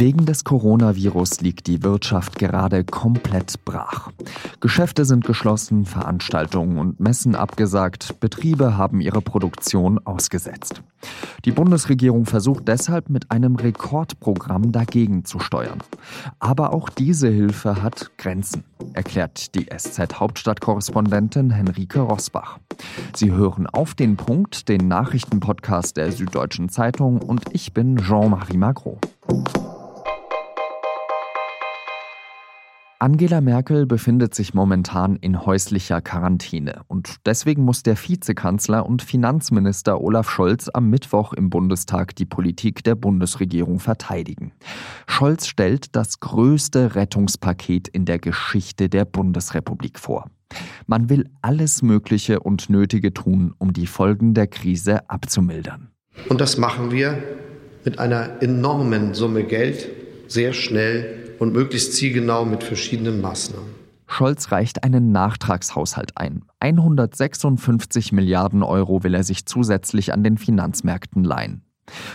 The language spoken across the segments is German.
Wegen des Coronavirus liegt die Wirtschaft gerade komplett brach. Geschäfte sind geschlossen, Veranstaltungen und Messen abgesagt, Betriebe haben ihre Produktion ausgesetzt. Die Bundesregierung versucht deshalb mit einem Rekordprogramm dagegen zu steuern. Aber auch diese Hilfe hat Grenzen, erklärt die SZ-Hauptstadtkorrespondentin Henrike Rosbach. Sie hören auf den Punkt, den Nachrichtenpodcast der Süddeutschen Zeitung und ich bin Jean-Marie Magro. Angela Merkel befindet sich momentan in häuslicher Quarantäne und deswegen muss der Vizekanzler und Finanzminister Olaf Scholz am Mittwoch im Bundestag die Politik der Bundesregierung verteidigen. Scholz stellt das größte Rettungspaket in der Geschichte der Bundesrepublik vor. Man will alles Mögliche und Nötige tun, um die Folgen der Krise abzumildern. Und das machen wir mit einer enormen Summe Geld sehr schnell und möglichst zielgenau mit verschiedenen Maßnahmen. Scholz reicht einen Nachtragshaushalt ein. 156 Milliarden Euro will er sich zusätzlich an den Finanzmärkten leihen.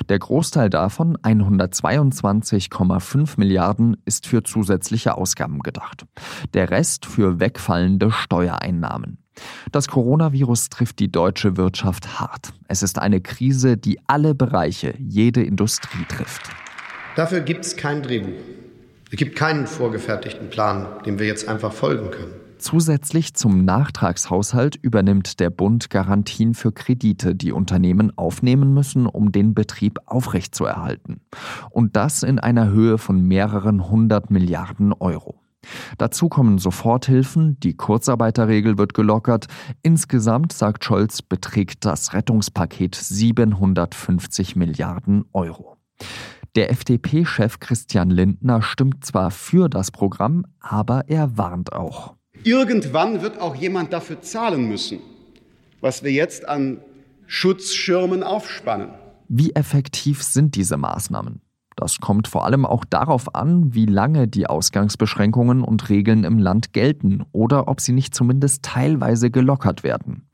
Der Großteil davon, 122,5 Milliarden, ist für zusätzliche Ausgaben gedacht. Der Rest für wegfallende Steuereinnahmen. Das Coronavirus trifft die deutsche Wirtschaft hart. Es ist eine Krise, die alle Bereiche, jede Industrie trifft. Dafür gibt es kein Drehbuch. Es gibt keinen vorgefertigten Plan, dem wir jetzt einfach folgen können. Zusätzlich zum Nachtragshaushalt übernimmt der Bund Garantien für Kredite, die Unternehmen aufnehmen müssen, um den Betrieb aufrechtzuerhalten. Und das in einer Höhe von mehreren hundert Milliarden Euro. Dazu kommen Soforthilfen, die Kurzarbeiterregel wird gelockert. Insgesamt, sagt Scholz, beträgt das Rettungspaket 750 Milliarden Euro. Der FDP-Chef Christian Lindner stimmt zwar für das Programm, aber er warnt auch. Irgendwann wird auch jemand dafür zahlen müssen, was wir jetzt an Schutzschirmen aufspannen. Wie effektiv sind diese Maßnahmen? Das kommt vor allem auch darauf an, wie lange die Ausgangsbeschränkungen und Regeln im Land gelten oder ob sie nicht zumindest teilweise gelockert werden.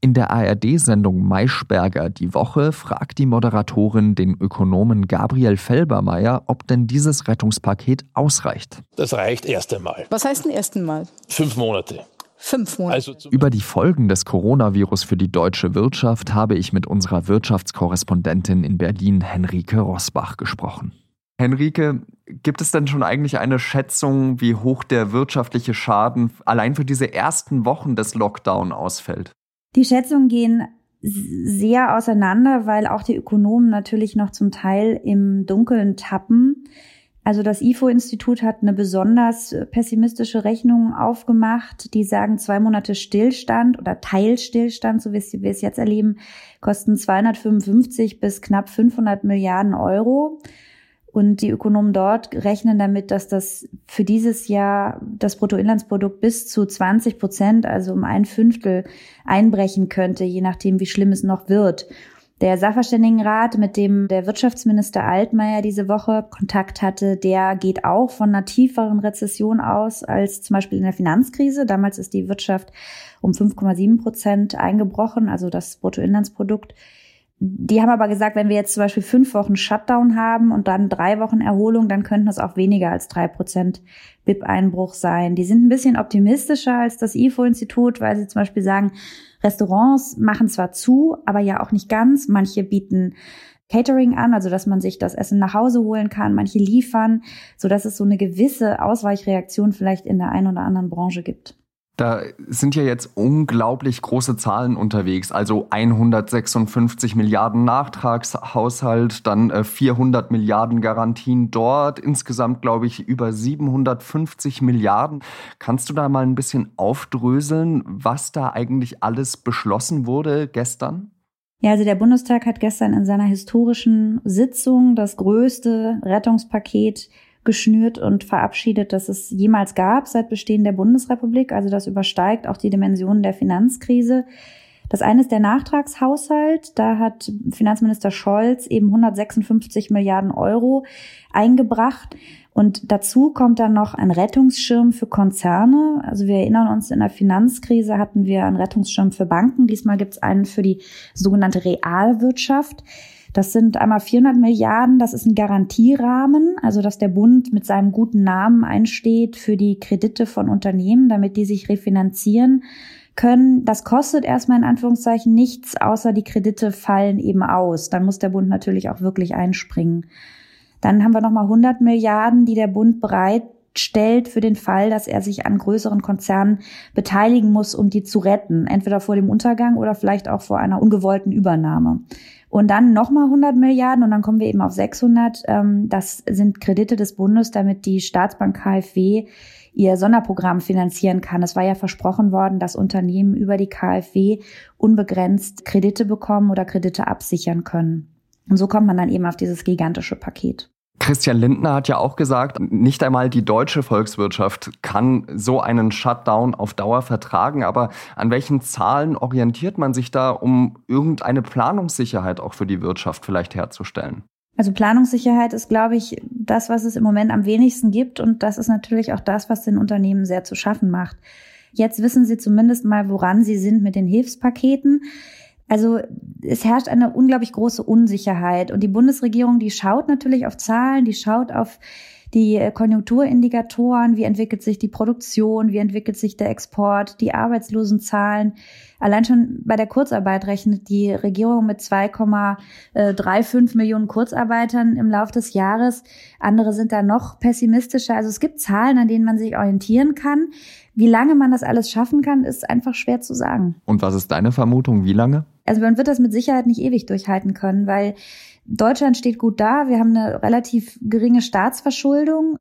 In der ARD-Sendung Maischberger die Woche fragt die Moderatorin den Ökonomen Gabriel Felbermeier, ob denn dieses Rettungspaket ausreicht. Das reicht erst einmal. Was heißt denn erst einmal? Fünf Monate. Fünf Monate. Also Über die Folgen des Coronavirus für die deutsche Wirtschaft habe ich mit unserer Wirtschaftskorrespondentin in Berlin, Henrike Rosbach, gesprochen. Henrike, gibt es denn schon eigentlich eine Schätzung, wie hoch der wirtschaftliche Schaden allein für diese ersten Wochen des Lockdown ausfällt? Die Schätzungen gehen sehr auseinander, weil auch die Ökonomen natürlich noch zum Teil im Dunkeln tappen. Also das IFO-Institut hat eine besonders pessimistische Rechnung aufgemacht. Die sagen, zwei Monate Stillstand oder Teilstillstand, so wie wir es jetzt erleben, kosten 255 bis knapp 500 Milliarden Euro. Und die Ökonomen dort rechnen damit, dass das für dieses Jahr das Bruttoinlandsprodukt bis zu 20 Prozent, also um ein Fünftel einbrechen könnte, je nachdem, wie schlimm es noch wird. Der Sachverständigenrat, mit dem der Wirtschaftsminister Altmaier diese Woche Kontakt hatte, der geht auch von einer tieferen Rezession aus als zum Beispiel in der Finanzkrise. Damals ist die Wirtschaft um 5,7 Prozent eingebrochen, also das Bruttoinlandsprodukt. Die haben aber gesagt, wenn wir jetzt zum Beispiel fünf Wochen Shutdown haben und dann drei Wochen Erholung, dann könnten es auch weniger als drei Prozent BIP-Einbruch sein. Die sind ein bisschen optimistischer als das IFO-Institut, weil sie zum Beispiel sagen, Restaurants machen zwar zu, aber ja auch nicht ganz. Manche bieten Catering an, also dass man sich das Essen nach Hause holen kann, manche liefern, so dass es so eine gewisse Ausweichreaktion vielleicht in der einen oder anderen Branche gibt. Da sind ja jetzt unglaublich große Zahlen unterwegs. Also 156 Milliarden Nachtragshaushalt, dann 400 äh, Milliarden Garantien dort. Insgesamt, glaube ich, über 750 Milliarden. Kannst du da mal ein bisschen aufdröseln, was da eigentlich alles beschlossen wurde gestern? Ja, also der Bundestag hat gestern in seiner historischen Sitzung das größte Rettungspaket geschnürt und verabschiedet, dass es jemals gab seit Bestehen der Bundesrepublik. Also das übersteigt auch die Dimensionen der Finanzkrise. Das eine ist der Nachtragshaushalt. Da hat Finanzminister Scholz eben 156 Milliarden Euro eingebracht. Und dazu kommt dann noch ein Rettungsschirm für Konzerne. Also wir erinnern uns, in der Finanzkrise hatten wir einen Rettungsschirm für Banken. Diesmal gibt es einen für die sogenannte Realwirtschaft. Das sind einmal 400 Milliarden, das ist ein Garantierahmen, also dass der Bund mit seinem guten Namen einsteht für die Kredite von Unternehmen, damit die sich refinanzieren können. Das kostet erstmal in Anführungszeichen nichts, außer die Kredite fallen eben aus. Dann muss der Bund natürlich auch wirklich einspringen. Dann haben wir nochmal 100 Milliarden, die der Bund bereitstellt für den Fall, dass er sich an größeren Konzernen beteiligen muss, um die zu retten. Entweder vor dem Untergang oder vielleicht auch vor einer ungewollten Übernahme. Und dann nochmal 100 Milliarden und dann kommen wir eben auf 600. Ähm, das sind Kredite des Bundes, damit die Staatsbank KfW ihr Sonderprogramm finanzieren kann. Es war ja versprochen worden, dass Unternehmen über die KfW unbegrenzt Kredite bekommen oder Kredite absichern können. Und so kommt man dann eben auf dieses gigantische Paket. Christian Lindner hat ja auch gesagt, nicht einmal die deutsche Volkswirtschaft kann so einen Shutdown auf Dauer vertragen. Aber an welchen Zahlen orientiert man sich da, um irgendeine Planungssicherheit auch für die Wirtschaft vielleicht herzustellen? Also Planungssicherheit ist, glaube ich, das, was es im Moment am wenigsten gibt. Und das ist natürlich auch das, was den Unternehmen sehr zu schaffen macht. Jetzt wissen sie zumindest mal, woran sie sind mit den Hilfspaketen. Also es herrscht eine unglaublich große Unsicherheit. Und die Bundesregierung, die schaut natürlich auf Zahlen, die schaut auf die äh, Konjunkturindikatoren, wie entwickelt sich die Produktion, wie entwickelt sich der Export, die Arbeitslosenzahlen. Allein schon bei der Kurzarbeit rechnet die Regierung mit 2,35 Millionen Kurzarbeitern im Laufe des Jahres. Andere sind da noch pessimistischer. Also es gibt Zahlen, an denen man sich orientieren kann. Wie lange man das alles schaffen kann, ist einfach schwer zu sagen. Und was ist deine Vermutung? Wie lange? Also man wird das mit Sicherheit nicht ewig durchhalten können, weil Deutschland steht gut da. Wir haben eine relativ geringe Staatsverschuldung.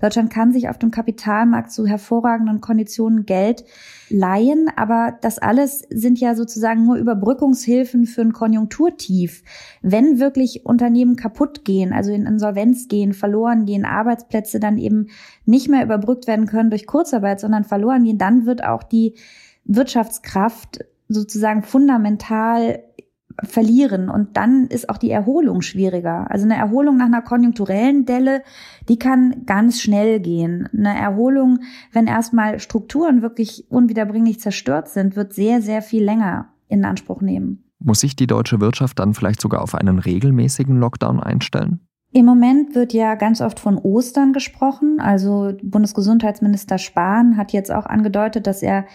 Deutschland kann sich auf dem Kapitalmarkt zu hervorragenden Konditionen Geld leihen. Aber das alles sind ja sozusagen nur Überbrückungshilfen für ein Konjunkturtief. Wenn wirklich Unternehmen kaputt gehen, also in Insolvenz gehen, verloren gehen, Arbeitsplätze dann eben nicht mehr überbrückt werden können durch Kurzarbeit, sondern verloren gehen, dann wird auch die Wirtschaftskraft sozusagen fundamental verlieren und dann ist auch die Erholung schwieriger. Also eine Erholung nach einer konjunkturellen Delle, die kann ganz schnell gehen. Eine Erholung, wenn erstmal Strukturen wirklich unwiederbringlich zerstört sind, wird sehr, sehr viel länger in Anspruch nehmen. Muss sich die deutsche Wirtschaft dann vielleicht sogar auf einen regelmäßigen Lockdown einstellen? Im Moment wird ja ganz oft von Ostern gesprochen. Also Bundesgesundheitsminister Spahn hat jetzt auch angedeutet, dass er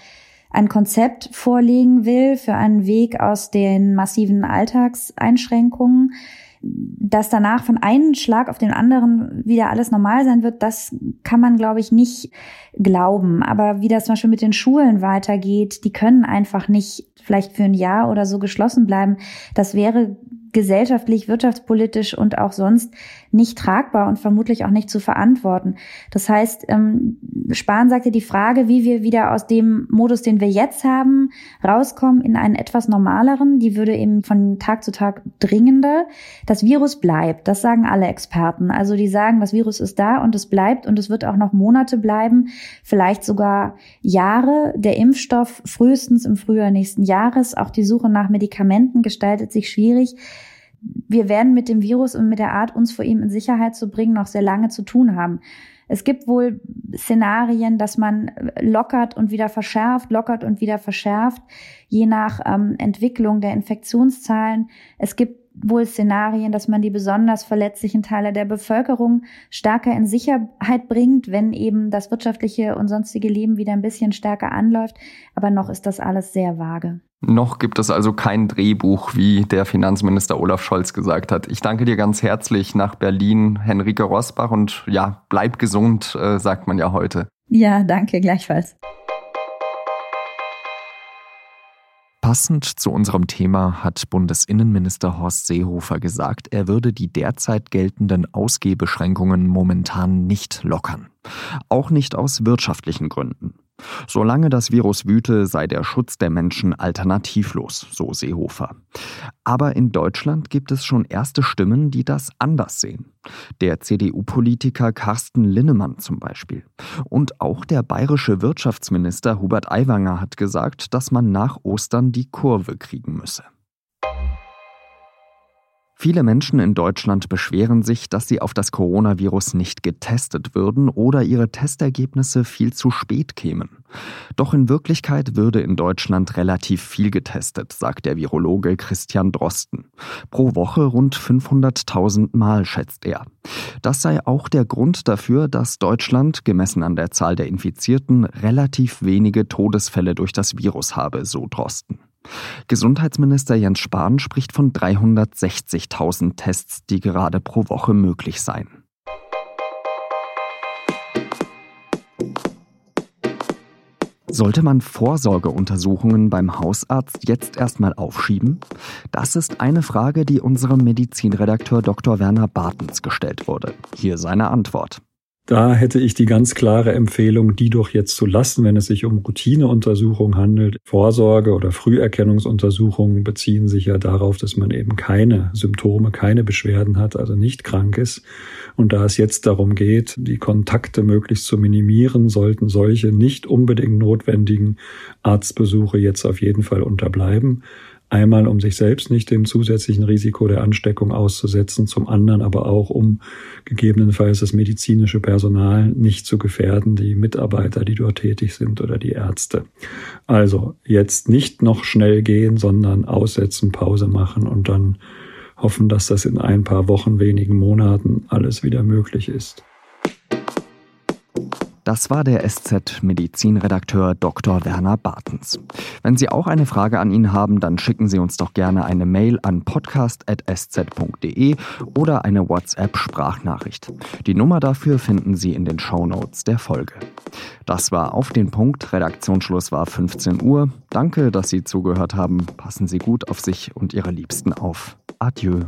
ein Konzept vorlegen will für einen Weg aus den massiven Alltagseinschränkungen, dass danach von einem Schlag auf den anderen wieder alles normal sein wird, das kann man, glaube ich, nicht glauben. Aber wie das zum Beispiel mit den Schulen weitergeht, die können einfach nicht vielleicht für ein Jahr oder so geschlossen bleiben. Das wäre gesellschaftlich, wirtschaftspolitisch und auch sonst nicht tragbar und vermutlich auch nicht zu verantworten. Das heißt, ähm, Spahn sagte, die Frage, wie wir wieder aus dem Modus, den wir jetzt haben, rauskommen in einen etwas normaleren, die würde eben von Tag zu Tag dringender. Das Virus bleibt, das sagen alle Experten. Also die sagen, das Virus ist da und es bleibt und es wird auch noch Monate bleiben, vielleicht sogar Jahre. Der Impfstoff frühestens im Frühjahr nächsten Jahres. Auch die Suche nach Medikamenten gestaltet sich schwierig wir werden mit dem Virus und mit der Art, uns vor ihm in Sicherheit zu bringen, noch sehr lange zu tun haben. Es gibt wohl Szenarien, dass man lockert und wieder verschärft, lockert und wieder verschärft, je nach ähm, Entwicklung der Infektionszahlen. Es gibt wohl Szenarien, dass man die besonders verletzlichen Teile der Bevölkerung stärker in Sicherheit bringt, wenn eben das wirtschaftliche und sonstige Leben wieder ein bisschen stärker anläuft. Aber noch ist das alles sehr vage. Noch gibt es also kein Drehbuch, wie der Finanzminister Olaf Scholz gesagt hat. Ich danke dir ganz herzlich nach Berlin, Henrike Rosbach und ja, bleib gesund, äh, sagt man ja heute. Ja, danke gleichfalls. Passend zu unserem Thema hat Bundesinnenminister Horst Seehofer gesagt, er würde die derzeit geltenden Ausgehbeschränkungen momentan nicht lockern. Auch nicht aus wirtschaftlichen Gründen. Solange das Virus wüte, sei der Schutz der Menschen alternativlos, so Seehofer. Aber in Deutschland gibt es schon erste Stimmen, die das anders sehen. Der CDU-Politiker Carsten Linnemann zum Beispiel. Und auch der bayerische Wirtschaftsminister Hubert Aiwanger hat gesagt, dass man nach Ostern die Kurve kriegen müsse. Viele Menschen in Deutschland beschweren sich, dass sie auf das Coronavirus nicht getestet würden oder ihre Testergebnisse viel zu spät kämen. Doch in Wirklichkeit würde in Deutschland relativ viel getestet, sagt der Virologe Christian Drosten. Pro Woche rund 500.000 Mal, schätzt er. Das sei auch der Grund dafür, dass Deutschland, gemessen an der Zahl der Infizierten, relativ wenige Todesfälle durch das Virus habe, so Drosten. Gesundheitsminister Jens Spahn spricht von 360.000 Tests, die gerade pro Woche möglich seien. Sollte man Vorsorgeuntersuchungen beim Hausarzt jetzt erstmal aufschieben? Das ist eine Frage, die unserem Medizinredakteur Dr. Werner Bartens gestellt wurde. Hier seine Antwort. Da hätte ich die ganz klare Empfehlung, die doch jetzt zu lassen, wenn es sich um Routineuntersuchungen handelt. Vorsorge- oder Früherkennungsuntersuchungen beziehen sich ja darauf, dass man eben keine Symptome, keine Beschwerden hat, also nicht krank ist. Und da es jetzt darum geht, die Kontakte möglichst zu minimieren, sollten solche nicht unbedingt notwendigen Arztbesuche jetzt auf jeden Fall unterbleiben. Einmal, um sich selbst nicht dem zusätzlichen Risiko der Ansteckung auszusetzen, zum anderen aber auch, um gegebenenfalls das medizinische Personal nicht zu gefährden, die Mitarbeiter, die dort tätig sind oder die Ärzte. Also jetzt nicht noch schnell gehen, sondern aussetzen, Pause machen und dann hoffen, dass das in ein paar Wochen, wenigen Monaten alles wieder möglich ist. Das war der SZ-Medizinredakteur Dr. Werner Bartens. Wenn Sie auch eine Frage an ihn haben, dann schicken Sie uns doch gerne eine Mail an podcast.sz.de oder eine WhatsApp-Sprachnachricht. Die Nummer dafür finden Sie in den Show Notes der Folge. Das war auf den Punkt. Redaktionsschluss war 15 Uhr. Danke, dass Sie zugehört haben. Passen Sie gut auf sich und Ihre Liebsten auf. Adieu.